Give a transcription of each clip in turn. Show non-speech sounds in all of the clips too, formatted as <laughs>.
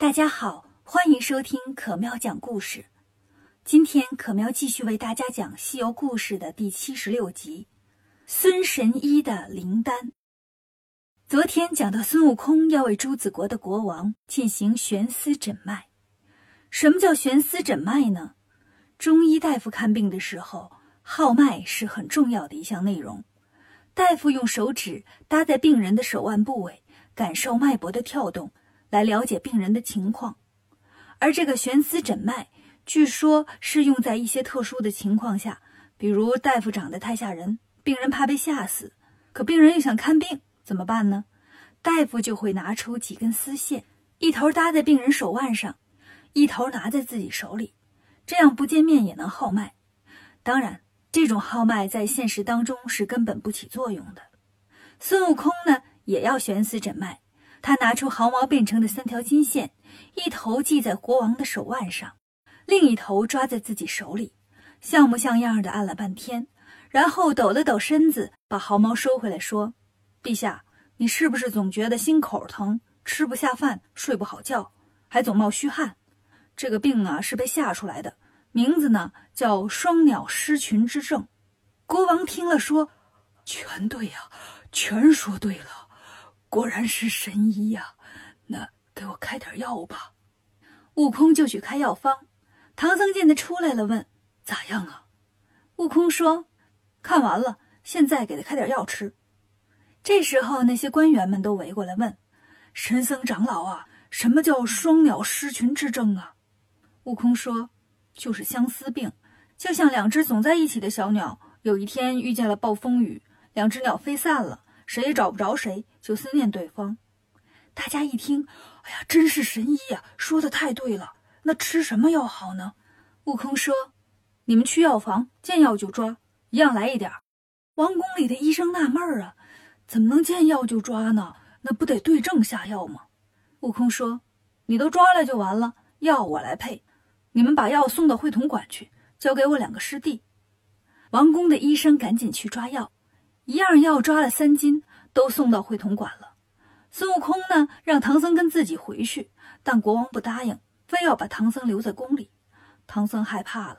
大家好，欢迎收听可喵讲故事。今天可喵继续为大家讲《西游故事》的第七十六集《孙神医的灵丹》。昨天讲到孙悟空要为朱子国的国王进行悬丝诊脉。什么叫悬丝诊脉呢？中医大夫看病的时候，号脉是很重要的一项内容。大夫用手指搭在病人的手腕部位，感受脉搏的跳动。来了解病人的情况，而这个悬丝诊脉，据说是用在一些特殊的情况下，比如大夫长得太吓人，病人怕被吓死，可病人又想看病，怎么办呢？大夫就会拿出几根丝线，一头搭在病人手腕上，一头拿在自己手里，这样不见面也能号脉。当然，这种号脉在现实当中是根本不起作用的。孙悟空呢，也要悬丝诊脉。他拿出毫毛变成的三条金线，一头系在国王的手腕上，另一头抓在自己手里，像模像样的按了半天，然后抖了抖身子，把毫毛收回来，说：“陛下，你是不是总觉得心口疼，吃不下饭，睡不好觉，还总冒虚汗？这个病啊，是被吓出来的，名字呢叫双鸟失群之症。”国王听了说：“全对呀，全说对了。”果然是神医呀！那给我开点药吧。悟空就去开药方。唐僧见他出来了，问：“咋样啊？”悟空说：“看完了，现在给他开点药吃。”这时候，那些官员们都围过来问：“神僧长老啊，什么叫双鸟失群之症啊？”悟空说：“就是相思病，就像两只总在一起的小鸟，有一天遇见了暴风雨，两只鸟飞散了。”谁也找不着谁，就思念对方。大家一听，哎呀，真是神医呀！说的太对了。那吃什么药好呢？悟空说：“你们去药房，见药就抓，一样来一点。”王宫里的医生纳闷儿啊，怎么能见药就抓呢？那不得对症下药吗？悟空说：“你都抓了就完了，药我来配。你们把药送到会同馆去，交给我两个师弟。”王宫的医生赶紧去抓药。一样药抓了三斤，都送到会同馆了。孙悟空呢，让唐僧跟自己回去，但国王不答应，非要把唐僧留在宫里。唐僧害怕了，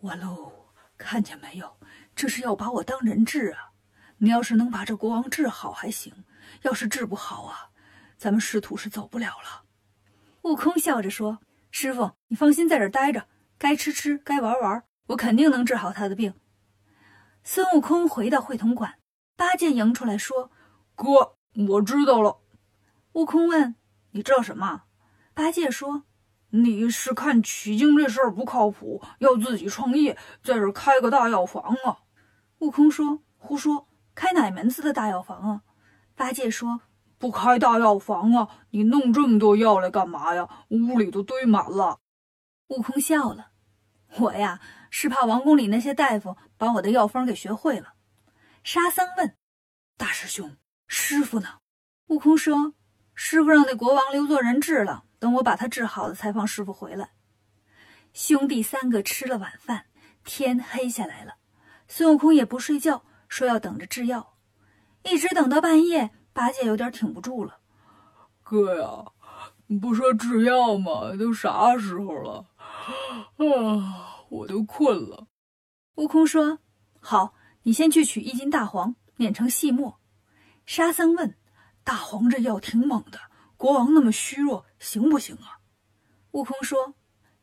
完喽！看见没有，这是要把我当人质啊！你要是能把这国王治好还行，要是治不好啊，咱们师徒是走不了了。悟空笑着说：“师傅，你放心在这待着，该吃吃，该玩玩，我肯定能治好他的病。”孙悟空回到会同馆，八戒迎出来说：“哥，我知道了。”悟空问：“你知道什么？”八戒说：“你是看取经这事儿不靠谱，要自己创业，在这开个大药房啊？”悟空说：“胡说，开哪门子的大药房啊？”八戒说：“不开大药房啊，你弄这么多药来干嘛呀？屋里都堆满了。”悟空笑了：“ <laughs> 我呀。”是怕王宫里那些大夫把我的药方给学会了。沙僧问：“大师兄，师傅呢？”悟空说：“师傅让那国王留作人质了，等我把他治好了才放师傅回来。”兄弟三个吃了晚饭，天黑下来了。孙悟空也不睡觉，说要等着制药，一直等到半夜。八戒有点挺不住了：“哥呀，你不说制药吗？都啥时候了？<sighs> 啊！”我都困了，悟空说：“好，你先去取一斤大黄，碾成细末。”沙僧问：“大黄这药挺猛的，国王那么虚弱，行不行啊？”悟空说：“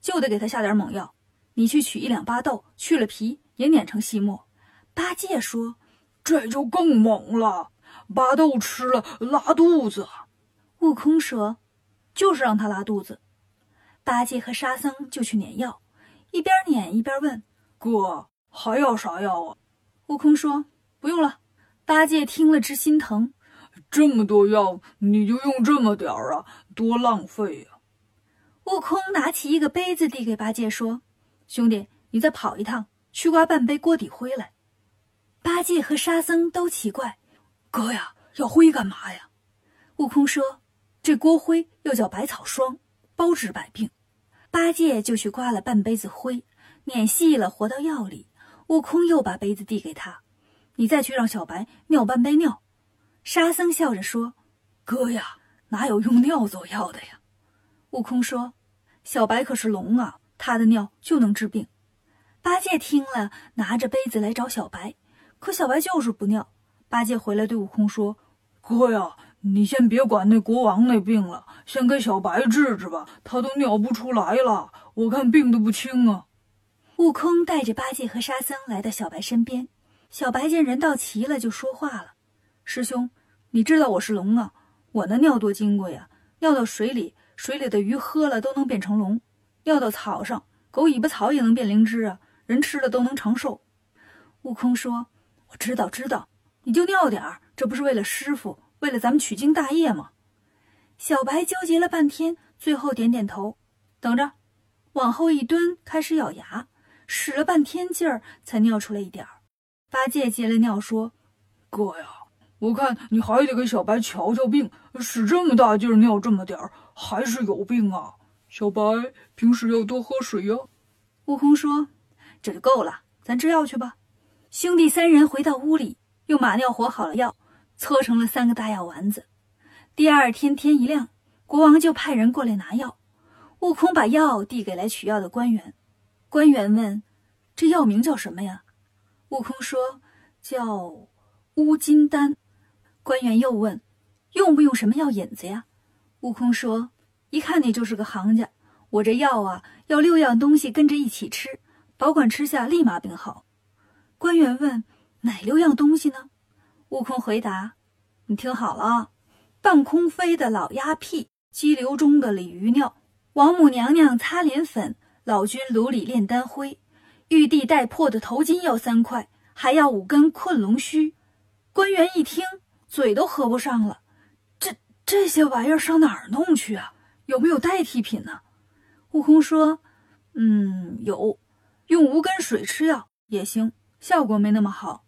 就得给他下点猛药。你去取一两巴豆，去了皮，也碾成细末。”八戒说：“这就更猛了，巴豆吃了拉肚子。”悟空说：“就是让他拉肚子。”八戒和沙僧就去碾药。一边撵一边问：“哥，还要啥药啊？”悟空说：“不用了。”八戒听了直心疼：“这么多药，你就用这么点儿啊？多浪费呀！”悟空拿起一个杯子递给八戒说：“兄弟，你再跑一趟，去刮半杯锅底灰来。”八戒和沙僧都奇怪：“哥呀，要灰干嘛呀？”悟空说：“这锅灰又叫百草霜，包治百病。”八戒就去刮了半杯子灰，碾细了活到药里。悟空又把杯子递给他：“你再去让小白尿半杯尿。”沙僧笑着说：“哥呀，哪有用尿做药的呀？”悟空说：“小白可是龙啊，他的尿就能治病。”八戒听了，拿着杯子来找小白，可小白就是不尿。八戒回来对悟空说：“哥呀，你先别管那国王那病了，先给小白治治吧，他都尿不出来了，我看病得不轻啊。”悟空带着八戒和沙僧来到小白身边，小白见人到齐了，就说话了：“师兄，你知道我是龙啊，我那尿多金贵呀，尿到水里，水里的鱼喝了都能变成龙；尿到草上，狗尾巴草也能变灵芝啊，人吃了都能长寿。”悟空说：“我知道，知道。”你就尿点儿，这不是为了师傅，为了咱们取经大业吗？小白纠结了半天，最后点点头，等着，往后一蹲，开始咬牙，使了半天劲儿，才尿出来一点儿。八戒接了尿说：“哥呀，我看你还得给小白瞧瞧病，使这么大劲儿尿这么点儿，还是有病啊！小白平时要多喝水呀。”悟空说：“这就够了，咱吃药去吧。”兄弟三人回到屋里。用马尿和好了药，搓成了三个大药丸子。第二天天一亮，国王就派人过来拿药。悟空把药递给来取药的官员。官员问：“这药名叫什么呀？”悟空说：“叫乌金丹。”官员又问：“用不用什么药引子呀？”悟空说：“一看你就是个行家，我这药啊，要六样东西跟着一起吃，保管吃下立马病好。”官员问。哪六样东西呢？悟空回答：“你听好了啊，半空飞的老鸭屁，激流中的鲤鱼尿，王母娘娘擦脸粉，老君炉里炼丹灰，玉帝带破的头巾要三块，还要五根困龙须。”官员一听，嘴都合不上了。这这些玩意儿上哪儿弄去啊？有没有代替品呢？悟空说：“嗯，有，用无根水吃药也行，效果没那么好。”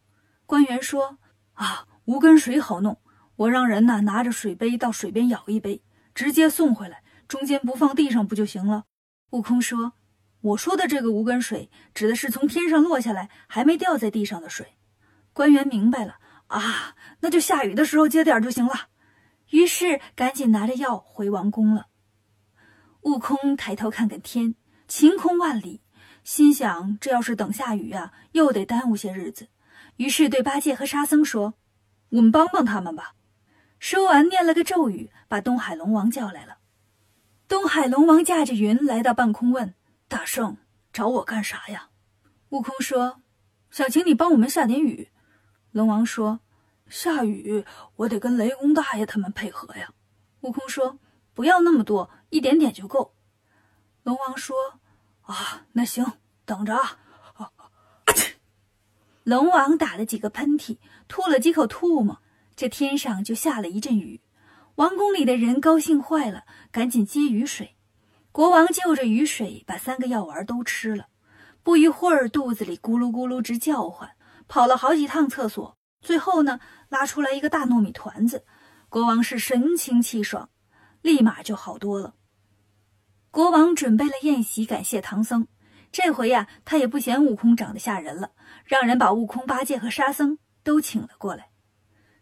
官员说：“啊，无根水好弄，我让人呢拿着水杯到水边舀一杯，直接送回来，中间不放地上不就行了？”悟空说：“我说的这个无根水，指的是从天上落下来还没掉在地上的水。”官员明白了啊，那就下雨的时候接点就行了。于是赶紧拿着药回王宫了。悟空抬头看看天，晴空万里，心想：这要是等下雨啊，又得耽误些日子。于是对八戒和沙僧说：“我们帮帮他们吧。”说完，念了个咒语，把东海龙王叫来了。东海龙王驾着云来到半空，问：“大圣，找我干啥呀？”悟空说：“想请你帮我们下点雨。”龙王说：“下雨，我得跟雷公大爷他们配合呀。”悟空说：“不要那么多，一点点就够。”龙王说：“啊，那行，等着啊。”龙王打了几个喷嚏，吐了几口唾沫，这天上就下了一阵雨。王宫里的人高兴坏了，赶紧接雨水。国王就着雨水把三个药丸都吃了，不一会儿肚子里咕噜咕噜直叫唤，跑了好几趟厕所，最后呢拉出来一个大糯米团子。国王是神清气爽，立马就好多了。国王准备了宴席，感谢唐僧。这回呀，他也不嫌悟空长得吓人了，让人把悟空、八戒和沙僧都请了过来。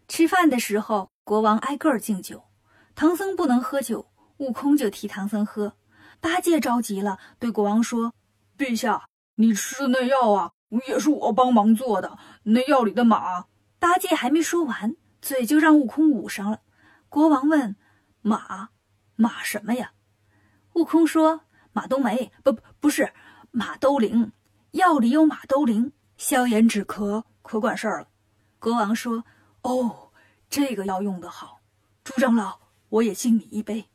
吃饭的时候，国王挨个敬酒，唐僧不能喝酒，悟空就替唐僧喝。八戒着急了，对国王说：“陛下，你吃的那药啊，也是我帮忙做的。那药里的马……”八戒还没说完，嘴就让悟空捂上了。国王问：“马？马什么呀？”悟空说：“马冬梅，不，不是。”马兜铃，药里有马兜铃，消炎止咳，可管事儿了。国王说：“哦，这个药用得好，朱长老，我也敬你一杯。”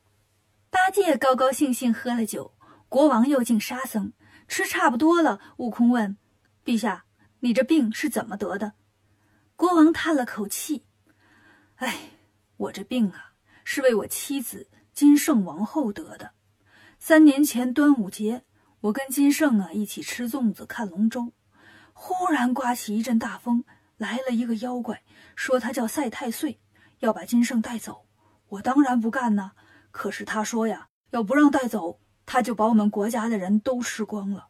八戒高高兴兴喝了酒，国王又敬沙僧。吃差不多了，悟空问：“陛下，你这病是怎么得的？”国王叹了口气：“哎，我这病啊，是为我妻子金圣王后得的。三年前端午节。”我跟金圣啊一起吃粽子看龙舟，忽然刮起一阵大风，来了一个妖怪，说他叫赛太岁，要把金圣带走。我当然不干呐，可是他说呀，要不让带走，他就把我们国家的人都吃光了。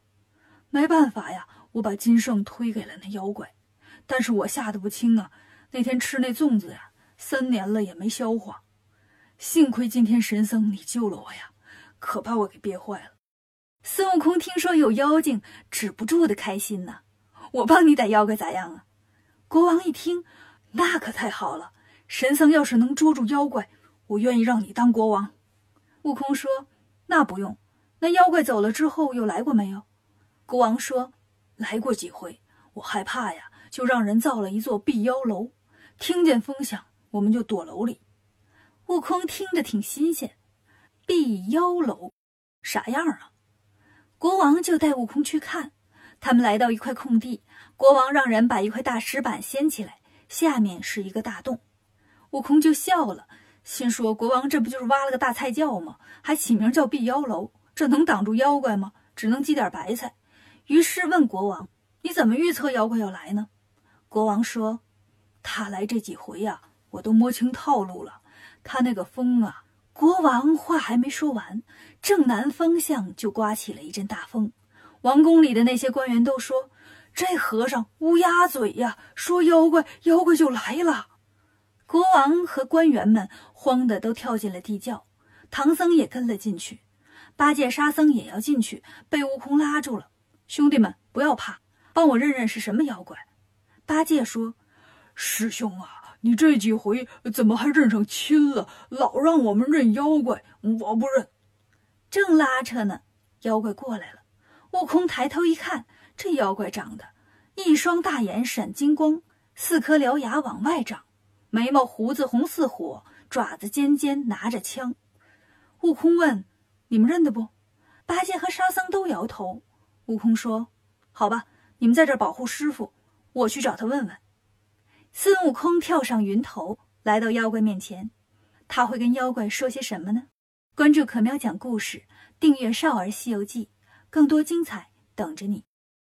没办法呀，我把金圣推给了那妖怪，但是我吓得不轻啊。那天吃那粽子呀，三年了也没消化。幸亏今天神僧你救了我呀，可把我给憋坏了。孙悟空听说有妖精，止不住的开心呐！我帮你逮妖怪咋样啊？国王一听，那可太好了！神僧要是能捉住妖怪，我愿意让你当国王。悟空说：“那不用。那妖怪走了之后又来过没有？”国王说：“来过几回。我害怕呀，就让人造了一座避妖楼。听见风响，我们就躲楼里。”悟空听着挺新鲜，避妖楼啥样啊？国王就带悟空去看。他们来到一块空地，国王让人把一块大石板掀起来，下面是一个大洞。悟空就笑了，心说：“国王这不就是挖了个大菜窖吗？还起名叫避妖楼，这能挡住妖怪吗？只能积点白菜。”于是问国王：“你怎么预测妖怪要来呢？”国王说：“他来这几回呀，我都摸清套路了。他那个风啊……”国王话还没说完，正南方向就刮起了一阵大风。王宫里的那些官员都说：“这和尚乌鸦嘴呀，说妖怪妖怪就来了。”国王和官员们慌得都跳进了地窖，唐僧也跟了进去，八戒、沙僧也要进去，被悟空拉住了。兄弟们，不要怕，帮我认认是什么妖怪。八戒说：“师兄啊。”你这几回怎么还认上亲了？老让我们认妖怪，我不认。正拉扯呢，妖怪过来了。悟空抬头一看，这妖怪长得一双大眼闪金光，四颗獠牙往外长，眉毛胡子红似火，爪子尖尖，拿着枪。悟空问：“你们认得不？”八戒和沙僧都摇头。悟空说：“好吧，你们在这保护师傅，我去找他问问。”孙悟空跳上云头，来到妖怪面前。他会跟妖怪说些什么呢？关注可喵讲故事，订阅《少儿西游记》，更多精彩等着你。